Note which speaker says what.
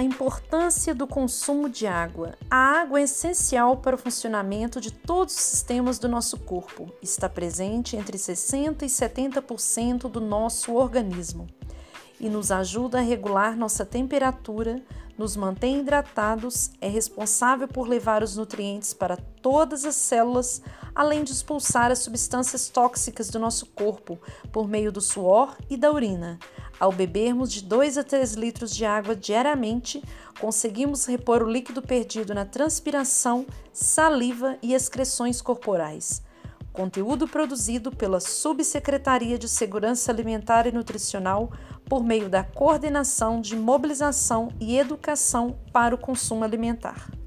Speaker 1: a importância do consumo de água. A água é essencial para o funcionamento de todos os sistemas do nosso corpo. Está presente entre 60% e 70% do nosso organismo e nos ajuda a regular nossa temperatura, nos mantém hidratados, é responsável por levar os nutrientes para todas as células, além de expulsar as substâncias tóxicas do nosso corpo por meio do suor e da urina. Ao bebermos de 2 a 3 litros de água diariamente, conseguimos repor o líquido perdido na transpiração, saliva e excreções corporais. Conteúdo produzido pela Subsecretaria de Segurança Alimentar e Nutricional por meio da Coordenação de Mobilização e Educação para o Consumo Alimentar.